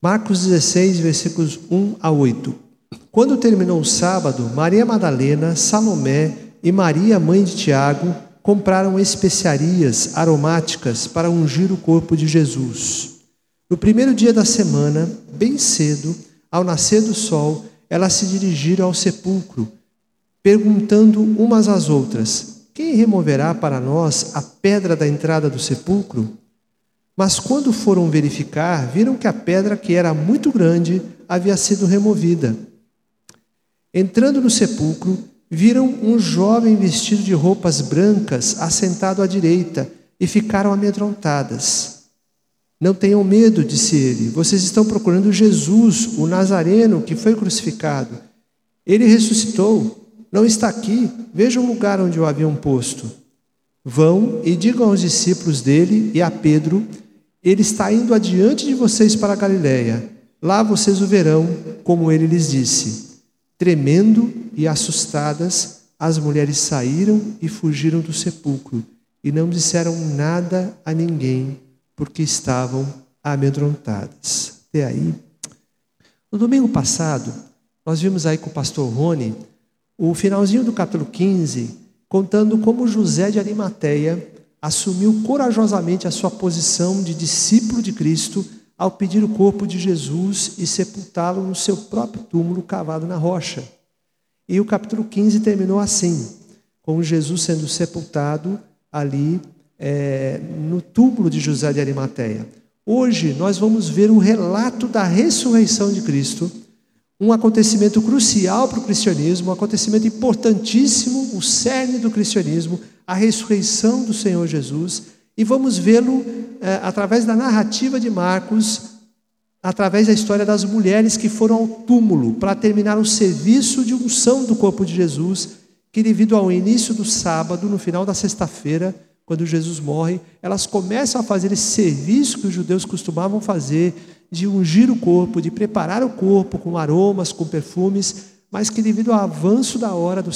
Marcos 16, versículos 1 a 8. Quando terminou o sábado, Maria Madalena, Salomé e Maria, mãe de Tiago, compraram especiarias aromáticas para ungir o corpo de Jesus. No primeiro dia da semana, bem cedo, ao nascer do sol, elas se dirigiram ao sepulcro, perguntando umas às outras: Quem removerá para nós a pedra da entrada do sepulcro? Mas quando foram verificar, viram que a pedra, que era muito grande, havia sido removida. Entrando no sepulcro, viram um jovem vestido de roupas brancas assentado à direita e ficaram amedrontadas. Não tenham medo, disse ele, vocês estão procurando Jesus, o Nazareno, que foi crucificado. Ele ressuscitou, não está aqui, vejam o lugar onde o haviam posto. Vão e digam aos discípulos dele e a Pedro: Ele está indo adiante de vocês para a Galiléia. Lá vocês o verão, como ele lhes disse. Tremendo e assustadas, as mulheres saíram e fugiram do sepulcro e não disseram nada a ninguém, porque estavam amedrontadas. Até aí. No domingo passado, nós vimos aí com o pastor Rony o finalzinho do capítulo 15, contando como José de Arimateia assumiu corajosamente a sua posição de discípulo de Cristo ao pedir o corpo de Jesus e sepultá-lo no seu próprio túmulo cavado na rocha. E o capítulo 15 terminou assim, com Jesus sendo sepultado ali é, no túmulo de José de Arimateia. Hoje nós vamos ver o relato da ressurreição de Cristo, um acontecimento crucial para o cristianismo, um acontecimento importantíssimo, o cerne do cristianismo, a ressurreição do Senhor Jesus e vamos vê-lo é, através da narrativa de Marcos, através da história das mulheres que foram ao túmulo para terminar o serviço de unção do corpo de Jesus, que devido ao início do sábado, no final da sexta-feira, quando Jesus morre, elas começam a fazer esse serviço que os judeus costumavam fazer, de ungir o corpo, de preparar o corpo com aromas, com perfumes, mas que devido ao avanço da hora do,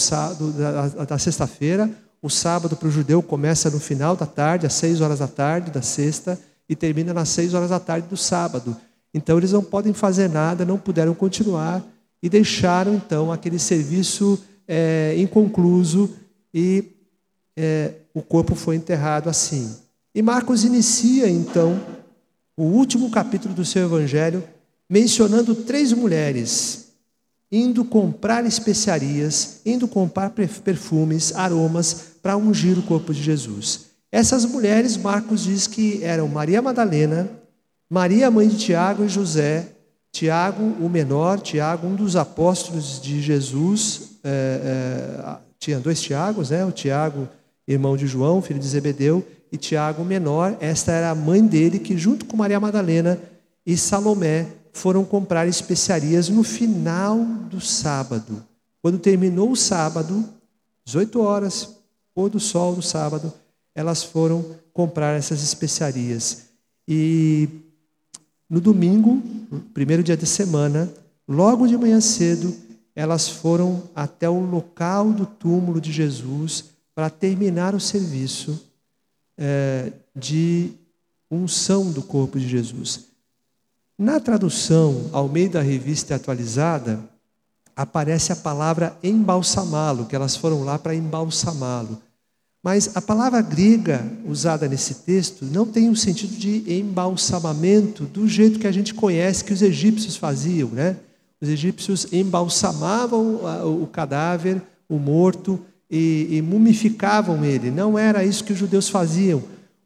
da, da sexta-feira, o sábado para o judeu começa no final da tarde, às seis horas da tarde da sexta, e termina nas seis horas da tarde do sábado. Então eles não podem fazer nada, não puderam continuar e deixaram então aquele serviço é, inconcluso e é, o corpo foi enterrado assim. E Marcos inicia então o último capítulo do seu evangelho mencionando três mulheres indo comprar especiarias, indo comprar perfumes, aromas para ungir o corpo de Jesus. Essas mulheres, Marcos diz que eram Maria Madalena, Maria, mãe de Tiago e José, Tiago, o menor, Tiago, um dos apóstolos de Jesus. É, é, tinha dois Tiagos, né? O Tiago, irmão de João, filho de Zebedeu, e Tiago, o menor. Esta era a mãe dele, que junto com Maria Madalena e Salomé foram comprar especiarias no final do sábado. Quando terminou o sábado, 18 horas, pôr do sol do sábado, elas foram comprar essas especiarias. E no domingo, primeiro dia de semana, logo de manhã cedo, elas foram até o local do túmulo de Jesus para terminar o serviço é, de unção do corpo de Jesus. Na tradução ao meio da revista atualizada, aparece a palavra embalsamá-lo, que elas foram lá para embalsamá-lo. Mas a palavra grega usada nesse texto não tem o sentido de embalsamamento do jeito que a gente conhece que os egípcios faziam, né? Os egípcios embalsamavam o cadáver, o morto, e, e mumificavam ele. Não era isso que os judeus faziam.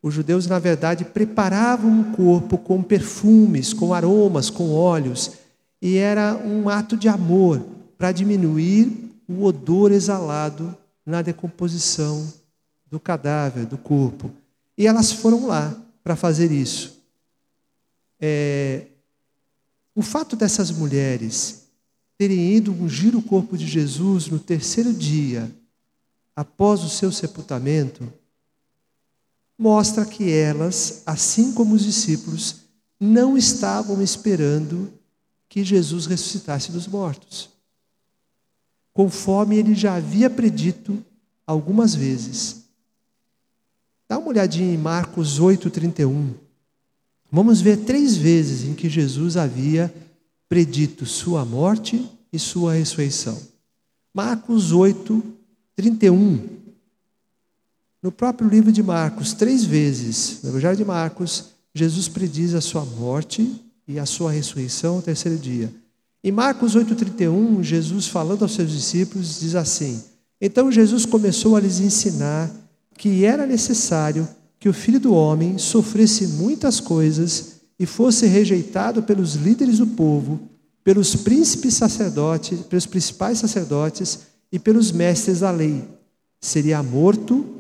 Os judeus, na verdade, preparavam o corpo com perfumes, com aromas, com óleos, e era um ato de amor para diminuir o odor exalado na decomposição do cadáver, do corpo. E elas foram lá para fazer isso. É, o fato dessas mulheres terem ido ungir o corpo de Jesus no terceiro dia, após o seu sepultamento, mostra que elas, assim como os discípulos, não estavam esperando que Jesus ressuscitasse dos mortos. Conforme ele já havia predito algumas vezes. Dá uma olhadinha em Marcos 8:31. vamos ver três vezes em que Jesus havia predito sua morte e sua ressurreição. Marcos 8, 31. No próprio livro de Marcos, três vezes, no Evangelho de Marcos, Jesus prediz a sua morte e a sua ressurreição ao terceiro dia. Em Marcos 8,31, Jesus, falando aos seus discípulos, diz assim: Então Jesus começou a lhes ensinar que era necessário que o filho do homem sofresse muitas coisas e fosse rejeitado pelos líderes do povo, pelos príncipes sacerdotes, pelos principais sacerdotes e pelos mestres da lei. Seria morto,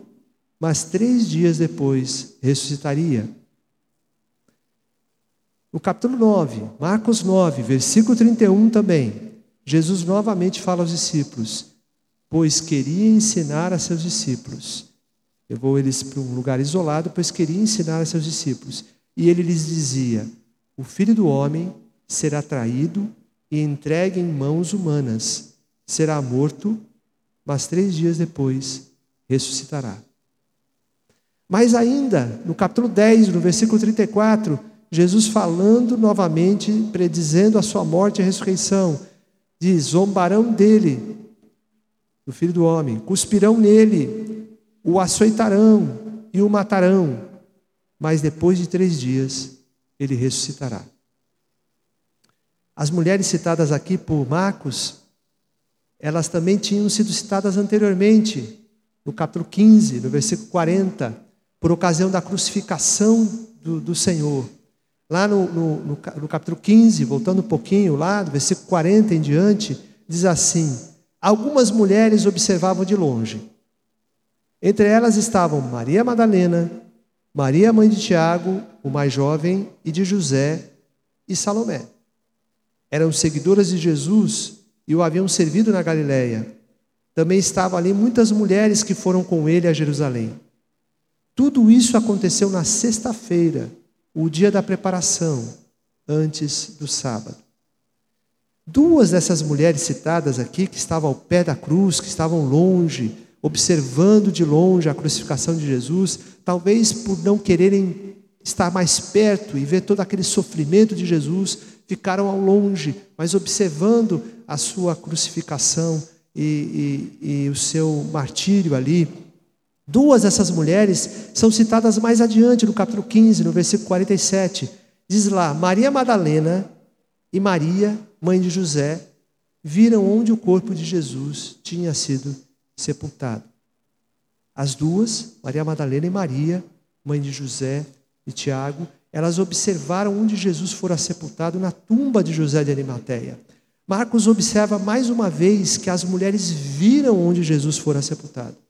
mas três dias depois ressuscitaria. No capítulo 9, Marcos 9, versículo 31 também, Jesus novamente fala aos discípulos, pois queria ensinar a seus discípulos. Levou eles para um lugar isolado, pois queria ensinar a seus discípulos. E ele lhes dizia: O filho do homem será traído e entregue em mãos humanas, será morto, mas três dias depois ressuscitará. Mas ainda, no capítulo 10, no versículo 34, Jesus falando novamente, predizendo a sua morte e ressurreição, diz: zombarão dele, do filho do homem, cuspirão nele, o açoitarão e o matarão, mas depois de três dias ele ressuscitará. As mulheres citadas aqui por Marcos, elas também tinham sido citadas anteriormente, no capítulo 15, no versículo 40, por ocasião da crucificação do, do Senhor. Lá no, no, no, no capítulo 15, voltando um pouquinho, lá do versículo 40 em diante, diz assim: Algumas mulheres observavam de longe. Entre elas estavam Maria Madalena, Maria, mãe de Tiago, o mais jovem, e de José e Salomé. Eram seguidoras de Jesus e o haviam servido na Galiléia. Também estavam ali muitas mulheres que foram com ele a Jerusalém. Tudo isso aconteceu na sexta-feira o dia da preparação, antes do sábado. Duas dessas mulheres citadas aqui, que estavam ao pé da cruz, que estavam longe, observando de longe a crucificação de Jesus, talvez por não quererem estar mais perto e ver todo aquele sofrimento de Jesus, ficaram ao longe, mas observando a sua crucificação e, e, e o seu martírio ali. Duas dessas mulheres são citadas mais adiante no capítulo 15, no versículo 47. Diz lá: Maria Madalena e Maria, mãe de José, viram onde o corpo de Jesus tinha sido sepultado. As duas, Maria Madalena e Maria, mãe de José e Tiago, elas observaram onde Jesus fora sepultado na tumba de José de Arimateia. Marcos observa mais uma vez que as mulheres viram onde Jesus fora sepultado.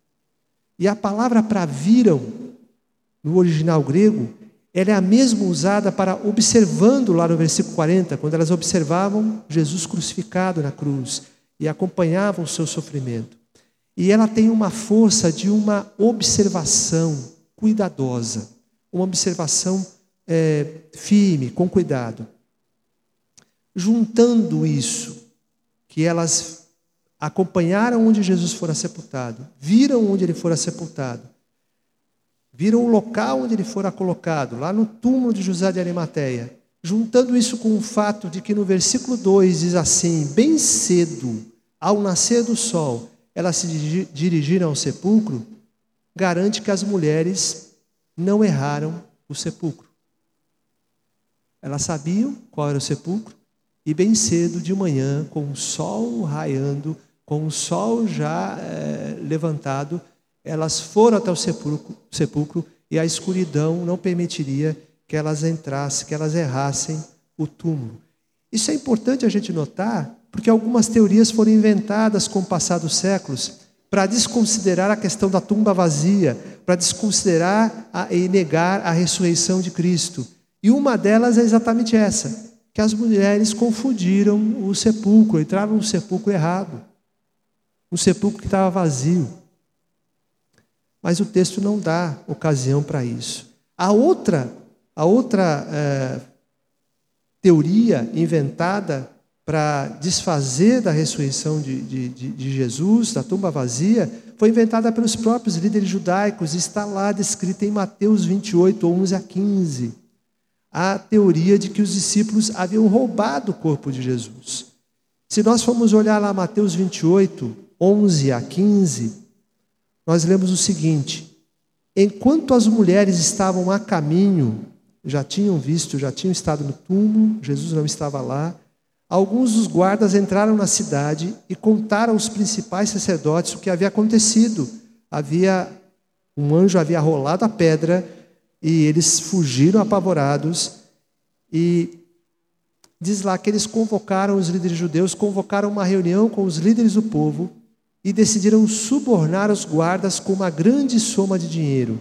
E a palavra para viram, no original grego, ela é a mesma usada para observando lá no versículo 40, quando elas observavam Jesus crucificado na cruz e acompanhavam o seu sofrimento. E ela tem uma força de uma observação cuidadosa, uma observação é, firme, com cuidado. Juntando isso, que elas acompanharam onde Jesus fora sepultado, viram onde ele fora sepultado, viram o local onde ele fora colocado, lá no túmulo de José de Arimateia, juntando isso com o fato de que no versículo 2 diz assim: bem cedo, ao nascer do sol, elas se dirigiram ao sepulcro, garante que as mulheres não erraram o sepulcro. Elas sabiam qual era o sepulcro, e bem cedo de manhã, com o sol raiando, com o sol já é, levantado, elas foram até o sepulcro, sepulcro e a escuridão não permitiria que elas entrassem, que elas errassem o túmulo. Isso é importante a gente notar, porque algumas teorias foram inventadas com o passar dos séculos para desconsiderar a questão da tumba vazia, para desconsiderar a, e negar a ressurreição de Cristo. E uma delas é exatamente essa, que as mulheres confundiram o sepulcro, entraram no sepulcro errado um sepulcro que estava vazio. Mas o texto não dá ocasião para isso. A outra, a outra é, teoria inventada para desfazer da ressurreição de, de, de, Jesus, da tumba vazia, foi inventada pelos próprios líderes judaicos está lá descrita em Mateus 28, 11 a 15. a teoria de que os discípulos haviam roubado o corpo de Jesus. Se nós formos olhar lá Mateus 28, 11 a 15, nós lemos o seguinte: Enquanto as mulheres estavam a caminho, já tinham visto, já tinham estado no túmulo, Jesus não estava lá. Alguns dos guardas entraram na cidade e contaram aos principais sacerdotes o que havia acontecido. Havia um anjo havia rolado a pedra e eles fugiram apavorados e diz lá que eles convocaram os líderes judeus, convocaram uma reunião com os líderes do povo e decidiram subornar os guardas com uma grande soma de dinheiro.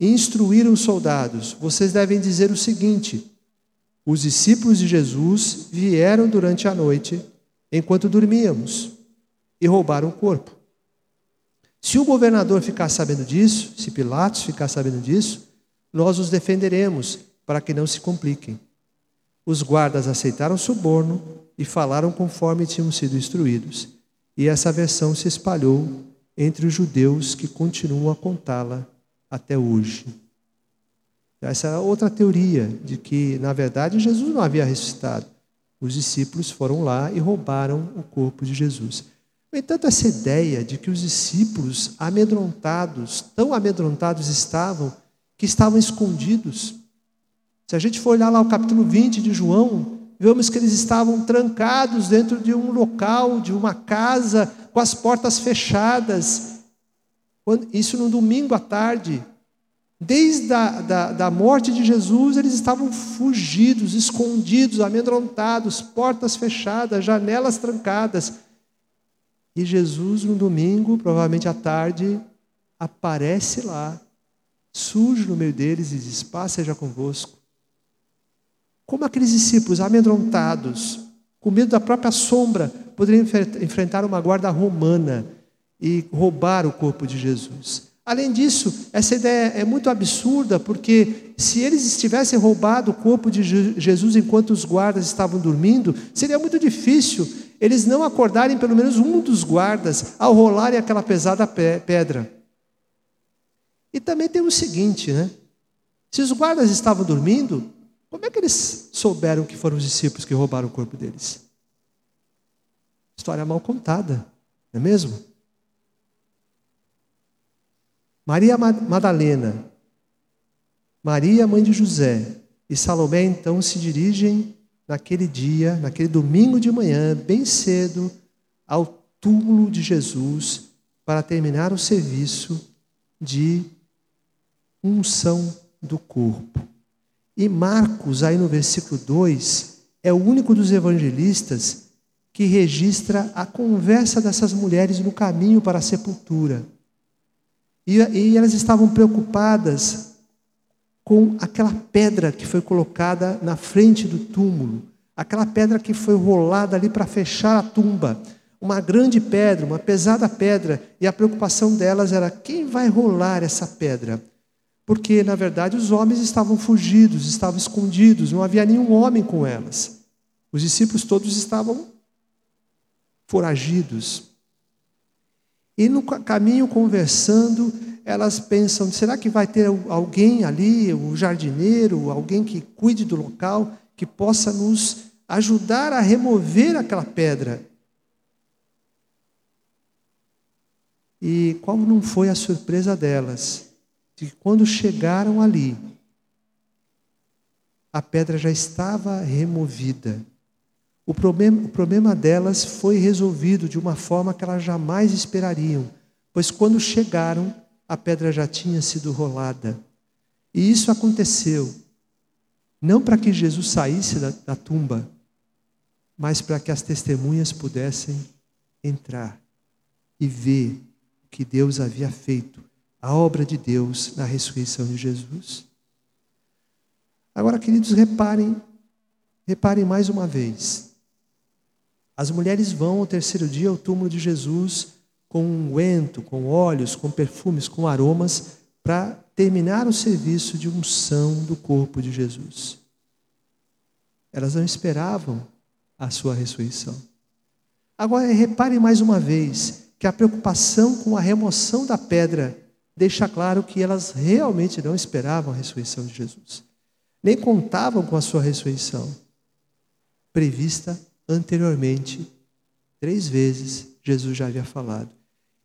E instruíram os soldados: vocês devem dizer o seguinte: os discípulos de Jesus vieram durante a noite, enquanto dormíamos, e roubaram o corpo. Se o governador ficar sabendo disso, se Pilatos ficar sabendo disso, nós os defenderemos para que não se compliquem. Os guardas aceitaram o suborno e falaram conforme tinham sido instruídos e essa versão se espalhou entre os judeus que continuam a contá-la até hoje. Essa é outra teoria de que, na verdade, Jesus não havia ressuscitado. Os discípulos foram lá e roubaram o corpo de Jesus. No entanto, essa ideia de que os discípulos amedrontados, tão amedrontados estavam, que estavam escondidos. Se a gente for olhar lá o capítulo 20 de João, vemos que eles estavam trancados dentro de um local, de uma casa, com as portas fechadas. Isso no domingo à tarde. Desde a da, da morte de Jesus, eles estavam fugidos, escondidos, amedrontados, portas fechadas, janelas trancadas. E Jesus, no domingo, provavelmente à tarde, aparece lá, sujo no meio deles e diz: Paz seja convosco. Como aqueles discípulos amedrontados, com medo da própria sombra, poderiam enfrentar uma guarda romana e roubar o corpo de Jesus. Além disso, essa ideia é muito absurda, porque se eles estivessem roubado o corpo de Jesus enquanto os guardas estavam dormindo, seria muito difícil eles não acordarem pelo menos um dos guardas ao rolarem aquela pesada pedra. E também tem o seguinte, né? Se os guardas estavam dormindo, como é que eles souberam que foram os discípulos que roubaram o corpo deles? História mal contada, não é mesmo? Maria Madalena, Maria, mãe de José, e Salomé então se dirigem naquele dia, naquele domingo de manhã, bem cedo, ao túmulo de Jesus para terminar o serviço de unção do corpo. E Marcos, aí no versículo 2, é o único dos evangelistas que registra a conversa dessas mulheres no caminho para a sepultura. E, e elas estavam preocupadas com aquela pedra que foi colocada na frente do túmulo, aquela pedra que foi rolada ali para fechar a tumba. Uma grande pedra, uma pesada pedra, e a preocupação delas era: quem vai rolar essa pedra? Porque na verdade os homens estavam fugidos, estavam escondidos, não havia nenhum homem com elas. Os discípulos todos estavam foragidos. E no caminho conversando, elas pensam: será que vai ter alguém ali, o jardineiro, alguém que cuide do local, que possa nos ajudar a remover aquela pedra? E qual não foi a surpresa delas? Que quando chegaram ali, a pedra já estava removida. O problema, o problema delas foi resolvido de uma forma que elas jamais esperariam, pois quando chegaram, a pedra já tinha sido rolada. E isso aconteceu não para que Jesus saísse da, da tumba, mas para que as testemunhas pudessem entrar e ver o que Deus havia feito a obra de Deus na ressurreição de Jesus. Agora, queridos, reparem, reparem mais uma vez. As mulheres vão ao terceiro dia ao túmulo de Jesus com unguento, com óleos, com perfumes, com aromas, para terminar o serviço de unção do corpo de Jesus. Elas não esperavam a sua ressurreição. Agora, reparem mais uma vez que a preocupação com a remoção da pedra deixa claro que elas realmente não esperavam a ressurreição de Jesus. nem contavam com a sua ressurreição, prevista anteriormente. Três vezes Jesus já havia falado.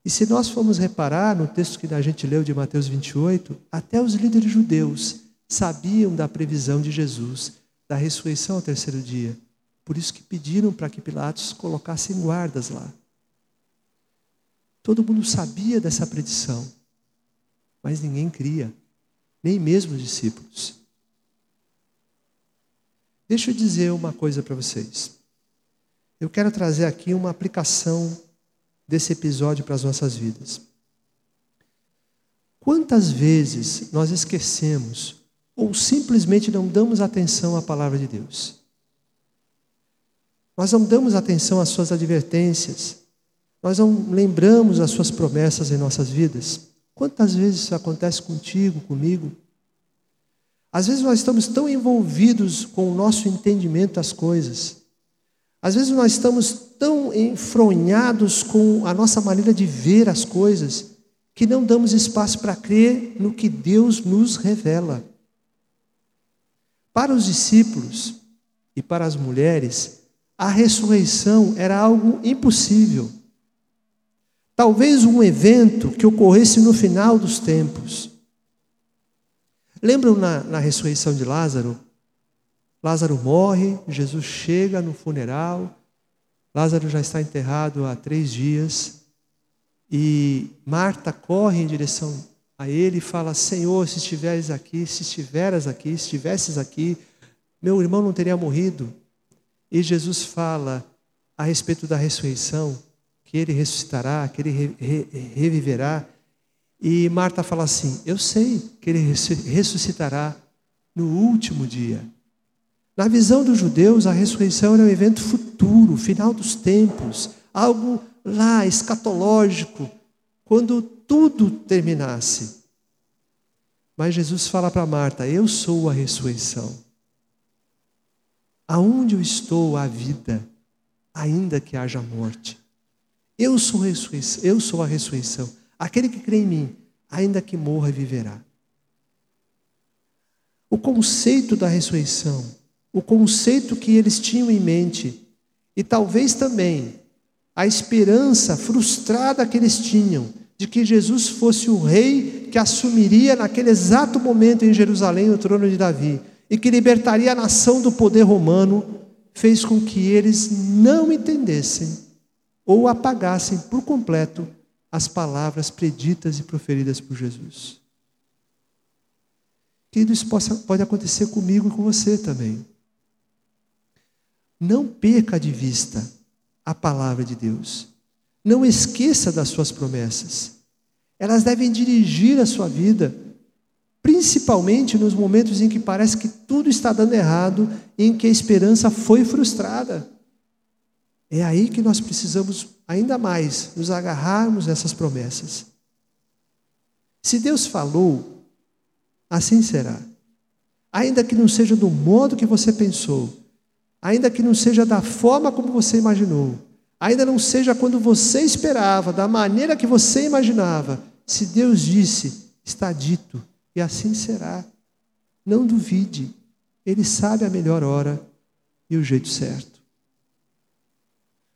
E se nós formos reparar no texto que a gente leu de Mateus 28, até os líderes judeus sabiam da previsão de Jesus, da ressurreição ao terceiro dia. Por isso que pediram para que Pilatos colocasse guardas lá. Todo mundo sabia dessa predição, mas ninguém cria, nem mesmo os discípulos. Deixa eu dizer uma coisa para vocês. Eu quero trazer aqui uma aplicação desse episódio para as nossas vidas. Quantas vezes nós esquecemos ou simplesmente não damos atenção à palavra de Deus? Nós não damos atenção às suas advertências, nós não lembramos as suas promessas em nossas vidas. Quantas vezes isso acontece contigo, comigo? Às vezes nós estamos tão envolvidos com o nosso entendimento das coisas. Às vezes nós estamos tão enfronhados com a nossa maneira de ver as coisas que não damos espaço para crer no que Deus nos revela. Para os discípulos e para as mulheres, a ressurreição era algo impossível. Talvez um evento que ocorresse no final dos tempos. Lembram na, na ressurreição de Lázaro? Lázaro morre, Jesus chega no funeral, Lázaro já está enterrado há três dias, e Marta corre em direção a ele e fala: Senhor, se estiveres aqui, se estiveras aqui, se estivesses aqui, meu irmão não teria morrido. E Jesus fala a respeito da ressurreição, que ele ressuscitará, que ele re, re, reviverá. E Marta fala assim: Eu sei que ele ressuscitará no último dia. Na visão dos judeus, a ressurreição era um evento futuro, final dos tempos, algo lá escatológico, quando tudo terminasse. Mas Jesus fala para Marta: Eu sou a ressurreição. Aonde eu estou, há vida, ainda que haja morte. Eu sou, a ressurreição, eu sou a ressurreição. Aquele que crê em mim, ainda que morra, viverá. O conceito da ressurreição, o conceito que eles tinham em mente, e talvez também a esperança frustrada que eles tinham de que Jesus fosse o rei que assumiria naquele exato momento em Jerusalém o trono de Davi e que libertaria a nação do poder romano, fez com que eles não entendessem ou apagassem por completo as palavras preditas e proferidas por Jesus. Querido, isso pode acontecer comigo e com você também. Não perca de vista a palavra de Deus. Não esqueça das suas promessas. Elas devem dirigir a sua vida, principalmente nos momentos em que parece que tudo está dando errado, em que a esperança foi frustrada. É aí que nós precisamos ainda mais nos agarrarmos nessas promessas. Se Deus falou, assim será. Ainda que não seja do modo que você pensou, ainda que não seja da forma como você imaginou, ainda não seja quando você esperava, da maneira que você imaginava, se Deus disse, está dito, e assim será. Não duvide, Ele sabe a melhor hora e o jeito certo.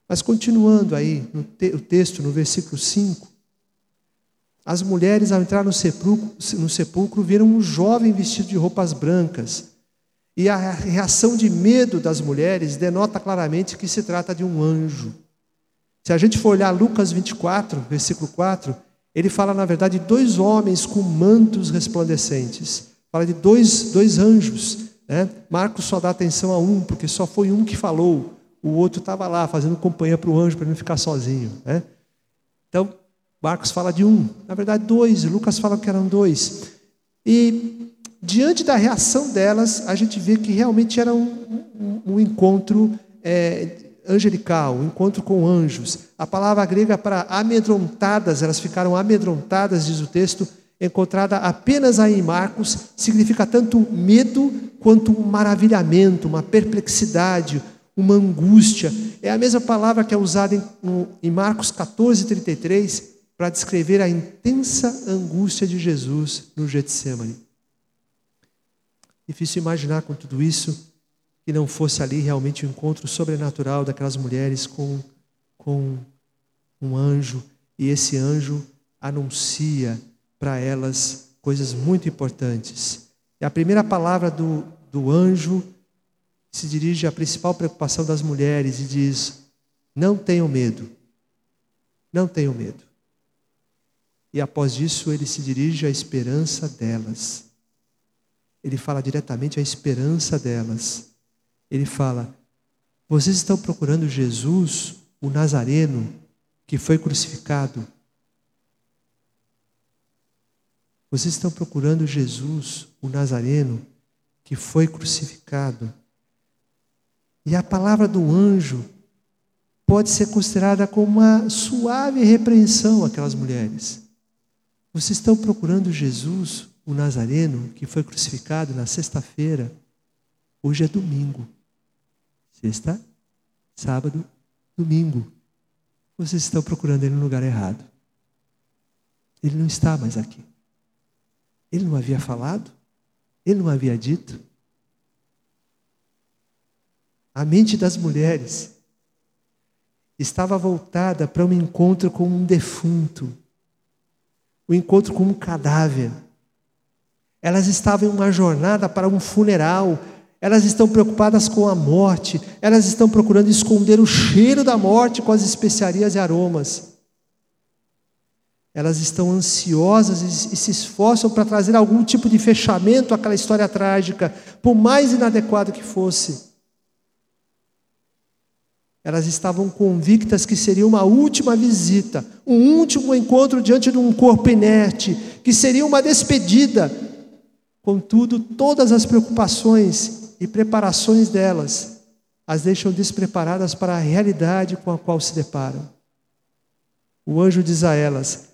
Mas continuando aí no te o texto, no versículo 5, as mulheres, ao entrar no sepulcro, no sepulcro, viram um jovem vestido de roupas brancas. E a reação de medo das mulheres denota claramente que se trata de um anjo. Se a gente for olhar Lucas 24, versículo 4, ele fala, na verdade, de dois homens com mantos resplandecentes. Fala de dois, dois anjos. Né? Marcos só dá atenção a um, porque só foi um que falou o outro estava lá fazendo companhia para o anjo para não ficar sozinho. Né? Então, Marcos fala de um, na verdade dois, Lucas fala que eram dois. E diante da reação delas, a gente vê que realmente era um, um, um encontro é, angelical, um encontro com anjos. A palavra grega para amedrontadas, elas ficaram amedrontadas, diz o texto, encontrada apenas aí em Marcos, significa tanto medo quanto um maravilhamento, uma perplexidade, uma angústia. É a mesma palavra que é usada em, em Marcos 14, 33, para descrever a intensa angústia de Jesus no Getsemane. Difícil imaginar com tudo isso que não fosse ali realmente o um encontro sobrenatural daquelas mulheres com, com um anjo, e esse anjo anuncia para elas coisas muito importantes. E a primeira palavra do, do anjo se dirige à principal preocupação das mulheres e diz: Não tenham medo, não tenham medo. E após isso, ele se dirige à esperança delas. Ele fala diretamente à esperança delas. Ele fala: Vocês estão procurando Jesus, o Nazareno, que foi crucificado. Vocês estão procurando Jesus, o Nazareno, que foi crucificado. E a palavra do anjo pode ser considerada como uma suave repreensão àquelas mulheres. Vocês estão procurando Jesus, o Nazareno, que foi crucificado na sexta-feira. Hoje é domingo. Sexta, sábado, domingo. Vocês estão procurando ele no lugar errado. Ele não está mais aqui. Ele não havia falado? Ele não havia dito? A mente das mulheres estava voltada para um encontro com um defunto, um encontro com um cadáver. Elas estavam em uma jornada para um funeral, elas estão preocupadas com a morte, elas estão procurando esconder o cheiro da morte com as especiarias e aromas. Elas estão ansiosas e se esforçam para trazer algum tipo de fechamento àquela história trágica, por mais inadequado que fosse. Elas estavam convictas que seria uma última visita, um último encontro diante de um corpo inerte, que seria uma despedida. Contudo, todas as preocupações e preparações delas as deixam despreparadas para a realidade com a qual se deparam. O anjo diz a elas: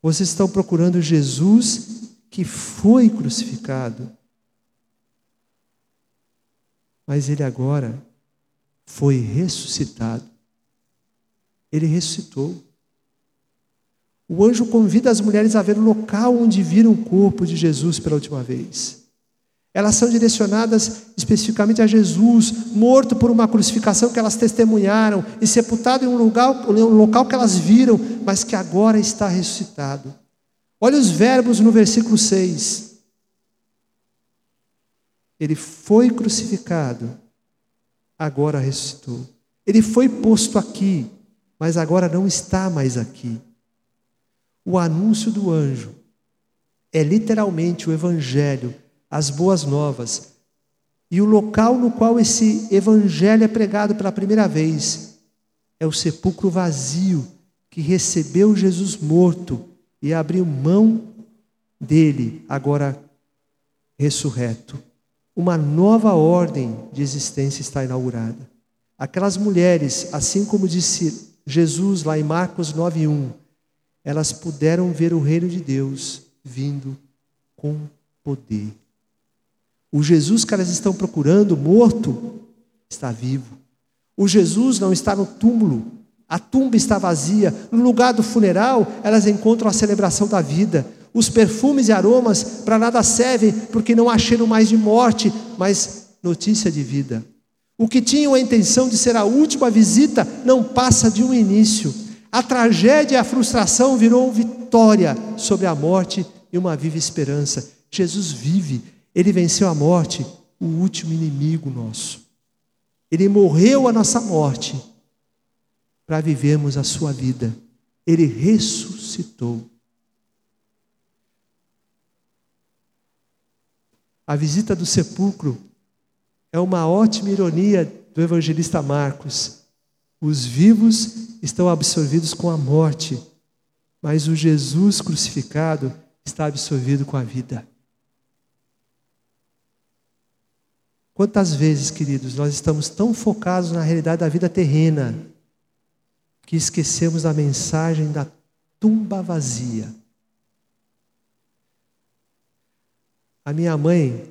Vocês estão procurando Jesus que foi crucificado. Mas ele agora foi ressuscitado. Ele ressuscitou. O anjo convida as mulheres a ver o local onde viram o corpo de Jesus pela última vez. Elas são direcionadas especificamente a Jesus, morto por uma crucificação que elas testemunharam e sepultado em um lugar, um local que elas viram, mas que agora está ressuscitado. Olha os verbos no versículo 6. Ele foi crucificado agora ressuscitou. Ele foi posto aqui, mas agora não está mais aqui. O anúncio do anjo é literalmente o evangelho, as boas novas. E o local no qual esse evangelho é pregado pela primeira vez é o sepulcro vazio que recebeu Jesus morto e abriu mão dele, agora ressurreto uma nova ordem de existência está inaugurada. Aquelas mulheres, assim como disse Jesus lá em Marcos 9:1, elas puderam ver o reino de Deus vindo com poder. O Jesus que elas estão procurando, morto, está vivo. O Jesus não está no túmulo, a tumba está vazia. No lugar do funeral, elas encontram a celebração da vida. Os perfumes e aromas para nada servem, porque não há cheiro mais de morte, mas notícia de vida. O que tinham a intenção de ser a última visita não passa de um início. A tragédia e a frustração virou vitória sobre a morte e uma viva esperança. Jesus vive, ele venceu a morte, o último inimigo nosso. Ele morreu a nossa morte para vivermos a sua vida. Ele ressuscitou. A visita do sepulcro é uma ótima ironia do evangelista Marcos. Os vivos estão absorvidos com a morte, mas o Jesus crucificado está absorvido com a vida. Quantas vezes, queridos, nós estamos tão focados na realidade da vida terrena que esquecemos da mensagem da tumba vazia. A minha mãe,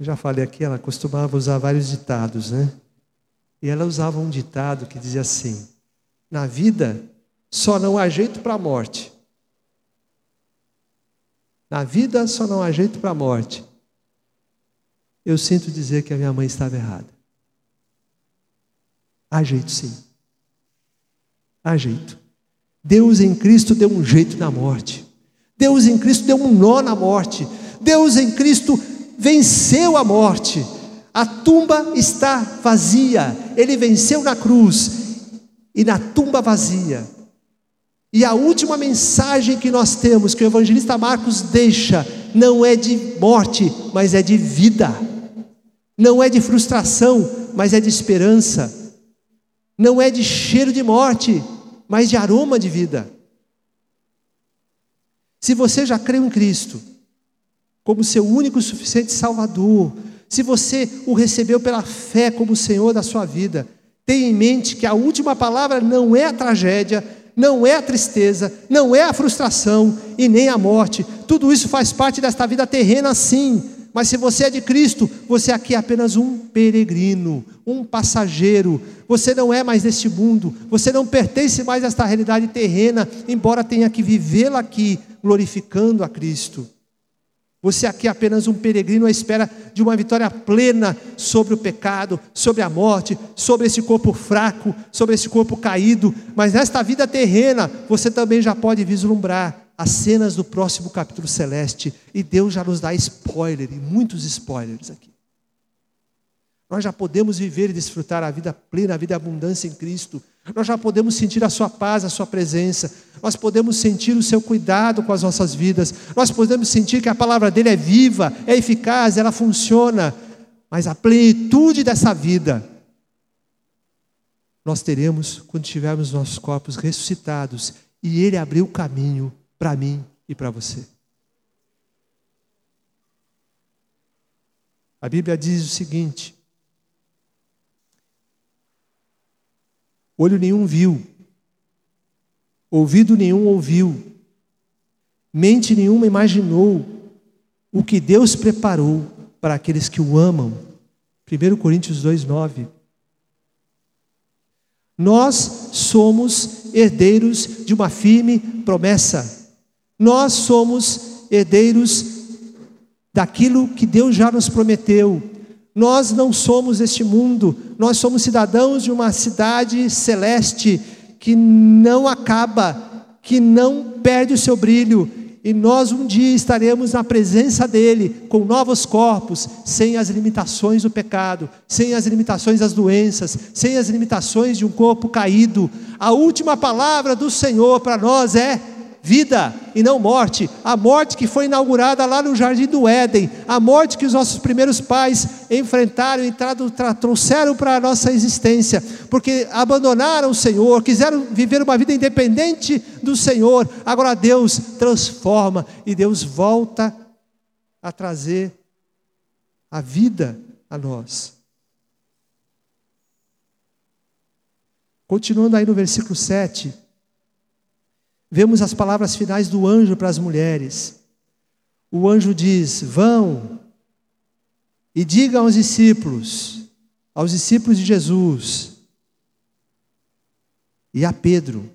já falei aqui, ela costumava usar vários ditados, né? E ela usava um ditado que dizia assim: Na vida só não há jeito para a morte. Na vida só não há jeito para a morte. eu sinto dizer que a minha mãe estava errada. Há jeito sim. Há jeito. Deus em Cristo deu um jeito na morte. Deus em Cristo deu um nó na morte. Deus em Cristo venceu a morte. A tumba está vazia. Ele venceu na cruz. E na tumba vazia. E a última mensagem que nós temos, que o evangelista Marcos deixa, não é de morte, mas é de vida. Não é de frustração, mas é de esperança. Não é de cheiro de morte, mas de aroma de vida. Se você já creu em Cristo como seu único e suficiente Salvador, se você o recebeu pela fé como Senhor da sua vida, tenha em mente que a última palavra não é a tragédia, não é a tristeza, não é a frustração e nem a morte. Tudo isso faz parte desta vida terrena, sim. Mas se você é de Cristo, você aqui é apenas um peregrino, um passageiro. Você não é mais deste mundo, você não pertence mais a esta realidade terrena, embora tenha que vivê-la aqui, glorificando a Cristo. Você aqui é apenas um peregrino à espera de uma vitória plena sobre o pecado, sobre a morte, sobre esse corpo fraco, sobre esse corpo caído. Mas nesta vida terrena, você também já pode vislumbrar as cenas do próximo capítulo celeste. E Deus já nos dá spoiler, e muitos spoilers aqui. Nós já podemos viver e desfrutar a vida plena, a vida abundância em Cristo. Nós já podemos sentir a Sua paz, a Sua presença. Nós podemos sentir o Seu cuidado com as nossas vidas. Nós podemos sentir que a palavra dele é viva, é eficaz, ela funciona. Mas a plenitude dessa vida nós teremos quando tivermos nossos corpos ressuscitados e Ele abriu o caminho para mim e para você. A Bíblia diz o seguinte: Olho nenhum viu, ouvido nenhum ouviu, mente nenhuma imaginou o que Deus preparou para aqueles que o amam. 1 Coríntios 2,9. Nós somos herdeiros de uma firme promessa. Nós somos herdeiros daquilo que Deus já nos prometeu. Nós não somos este mundo, nós somos cidadãos de uma cidade celeste que não acaba, que não perde o seu brilho, e nós um dia estaremos na presença dele, com novos corpos, sem as limitações do pecado, sem as limitações das doenças, sem as limitações de um corpo caído. A última palavra do Senhor para nós é vida e não morte. A morte que foi inaugurada lá no jardim do Éden, a morte que os nossos primeiros pais enfrentaram e trouxeram para a nossa existência, porque abandonaram o Senhor, quiseram viver uma vida independente do Senhor. Agora Deus transforma e Deus volta a trazer a vida a nós. Continuando aí no versículo 7, vemos as palavras finais do anjo para as mulheres. O anjo diz: Vão e digam aos discípulos, aos discípulos de Jesus e a Pedro.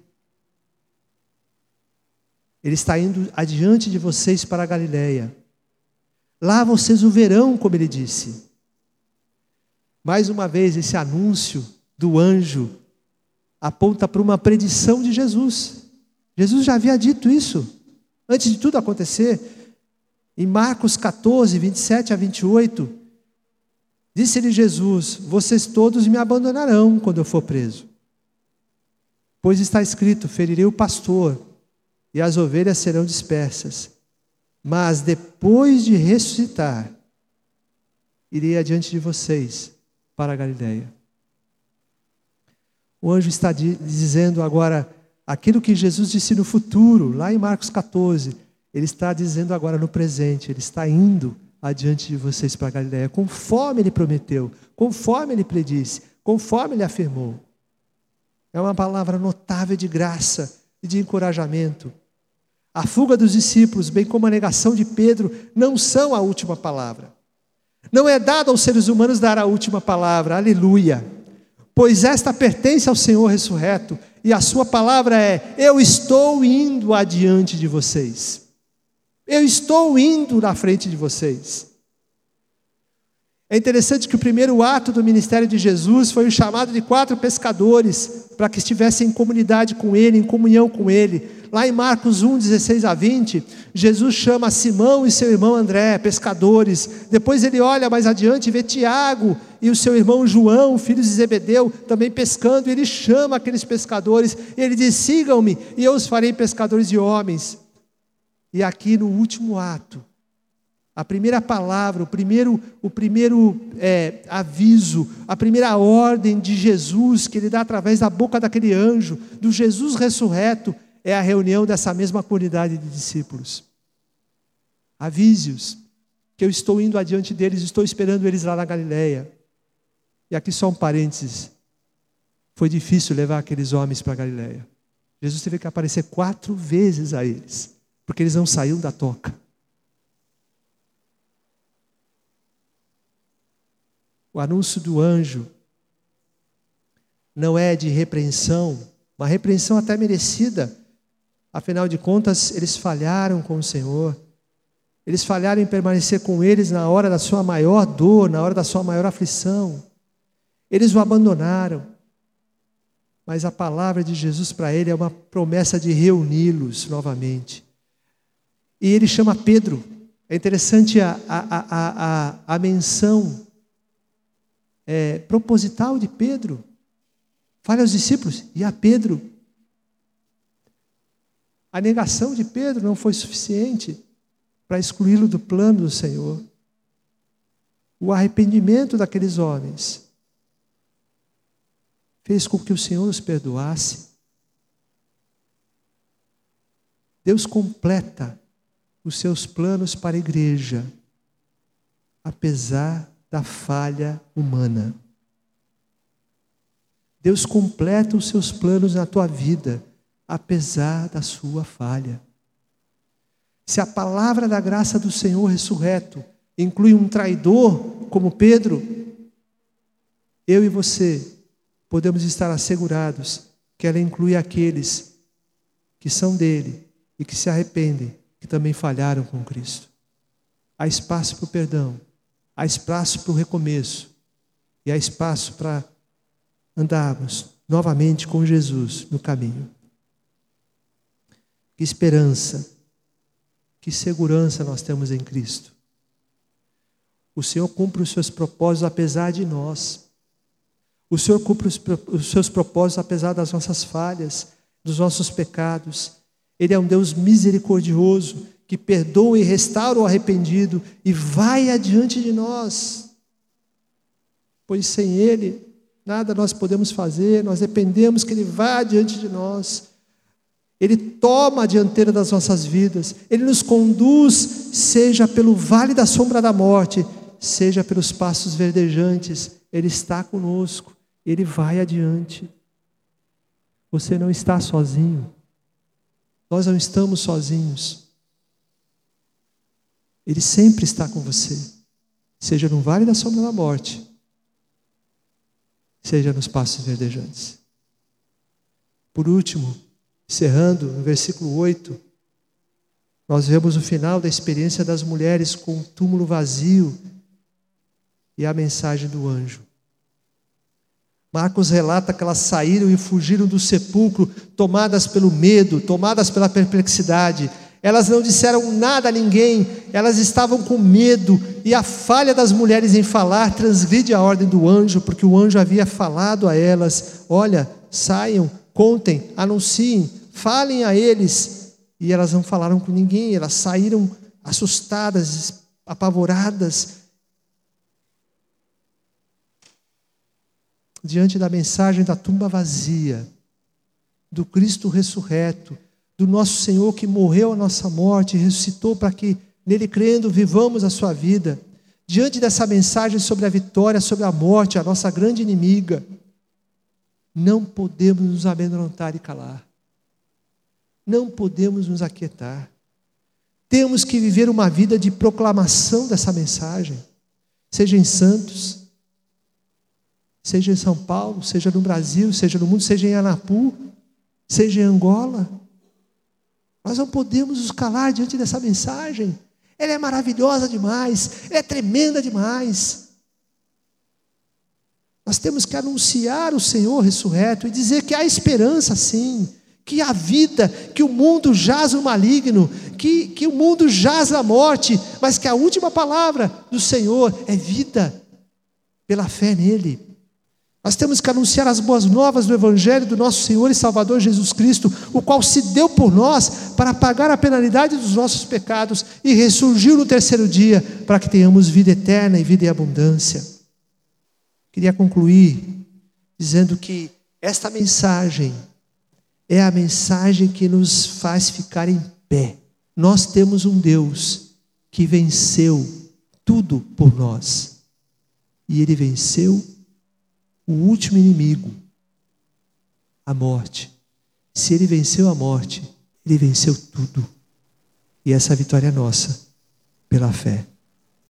Ele está indo adiante de vocês para a Galiléia. Lá vocês o verão, como ele disse. Mais uma vez, esse anúncio do anjo aponta para uma predição de Jesus. Jesus já havia dito isso antes de tudo acontecer. Em Marcos 14, 27 a 28, disse-lhe Jesus: Vocês todos me abandonarão quando eu for preso. Pois está escrito: Ferirei o pastor, e as ovelhas serão dispersas. Mas depois de ressuscitar, irei adiante de vocês para a Galiléia. O anjo está dizendo agora Aquilo que Jesus disse no futuro, lá em Marcos 14, ele está dizendo agora no presente, ele está indo adiante de vocês para Galiléia, conforme ele prometeu, conforme ele predisse, conforme ele afirmou. É uma palavra notável de graça e de encorajamento. A fuga dos discípulos, bem como a negação de Pedro, não são a última palavra. Não é dado aos seres humanos dar a última palavra, aleluia. Pois esta pertence ao Senhor ressurreto e a sua palavra é: Eu estou indo adiante de vocês. Eu estou indo na frente de vocês. É interessante que o primeiro ato do ministério de Jesus foi o chamado de quatro pescadores para que estivessem em comunidade com ele, em comunhão com ele. Lá em Marcos 1, 16 a 20, Jesus chama Simão e seu irmão André, pescadores. Depois ele olha mais adiante e vê Tiago e o seu irmão João, filhos de Zebedeu, também pescando. Ele chama aqueles pescadores e ele diz: Sigam-me e eu os farei pescadores de homens. E aqui no último ato, a primeira palavra, o primeiro, o primeiro é, aviso, a primeira ordem de Jesus que ele dá através da boca daquele anjo, do Jesus ressurreto, é a reunião dessa mesma comunidade de discípulos. Avise-os que eu estou indo adiante deles, estou esperando eles lá na Galileia. E aqui só um parênteses. Foi difícil levar aqueles homens para a Galileia. Jesus teve que aparecer quatro vezes a eles, porque eles não saíam da toca. O anúncio do anjo não é de repreensão, uma repreensão até merecida. Afinal de contas, eles falharam com o Senhor. Eles falharam em permanecer com eles na hora da sua maior dor, na hora da sua maior aflição. Eles o abandonaram. Mas a palavra de Jesus para ele é uma promessa de reuni-los novamente. E ele chama Pedro. É interessante a, a, a, a, a menção é, proposital de Pedro. Fale aos discípulos e a Pedro. A negação de Pedro não foi suficiente para excluí-lo do plano do Senhor. O arrependimento daqueles homens fez com que o Senhor os perdoasse. Deus completa os seus planos para a igreja, apesar da falha humana. Deus completa os seus planos na tua vida, apesar da sua falha. Se a palavra da graça do Senhor ressurreto inclui um traidor como Pedro, eu e você podemos estar assegurados que ela inclui aqueles que são dele e que se arrependem, que também falharam com Cristo. Há espaço para o perdão há espaço para o recomeço e há espaço para andarmos novamente com Jesus no caminho. Que esperança, que segurança nós temos em Cristo. O Senhor cumpre os seus propósitos apesar de nós. O Senhor cumpre os seus propósitos apesar das nossas falhas, dos nossos pecados. Ele é um Deus misericordioso que perdoa e restaura o arrependido e vai adiante de nós. Pois sem Ele, nada nós podemos fazer, nós dependemos que Ele vá adiante de nós. Ele toma a dianteira das nossas vidas, Ele nos conduz, seja pelo vale da sombra da morte, seja pelos passos verdejantes, Ele está conosco, Ele vai adiante. Você não está sozinho, nós não estamos sozinhos. Ele sempre está com você, seja no vale da sombra da morte, seja nos passos verdejantes. Por último, encerrando no versículo 8, nós vemos o final da experiência das mulheres com o túmulo vazio e a mensagem do anjo. Marcos relata que elas saíram e fugiram do sepulcro, tomadas pelo medo, tomadas pela perplexidade, elas não disseram nada a ninguém, elas estavam com medo, e a falha das mulheres em falar transgride a ordem do anjo, porque o anjo havia falado a elas: olha, saiam, contem, anunciem, falem a eles. E elas não falaram com ninguém, elas saíram assustadas, apavoradas. Diante da mensagem da tumba vazia, do Cristo ressurreto, do nosso Senhor que morreu a nossa morte ressuscitou para que, nele crendo, vivamos a sua vida. Diante dessa mensagem sobre a vitória, sobre a morte, a nossa grande inimiga, não podemos nos amedrontar e calar. Não podemos nos aquietar. Temos que viver uma vida de proclamação dessa mensagem, seja em Santos, seja em São Paulo, seja no Brasil, seja no mundo, seja em Anapu, seja em Angola. Nós não podemos nos calar diante dessa mensagem. Ela é maravilhosa demais, ela é tremenda demais. Nós temos que anunciar o Senhor ressurreto e dizer que há esperança sim, que há vida, que o mundo jaz no maligno, que, que o mundo jaz na morte, mas que a última palavra do Senhor é vida, pela fé nele. Nós temos que anunciar as boas novas do Evangelho do nosso Senhor e Salvador Jesus Cristo, o qual se deu por nós para pagar a penalidade dos nossos pecados e ressurgiu no terceiro dia para que tenhamos vida eterna e vida em abundância. Queria concluir dizendo que esta mensagem é a mensagem que nos faz ficar em pé. Nós temos um Deus que venceu tudo por nós. E ele venceu o último inimigo, a morte. Se ele venceu a morte, ele venceu tudo. E essa vitória é nossa, pela fé.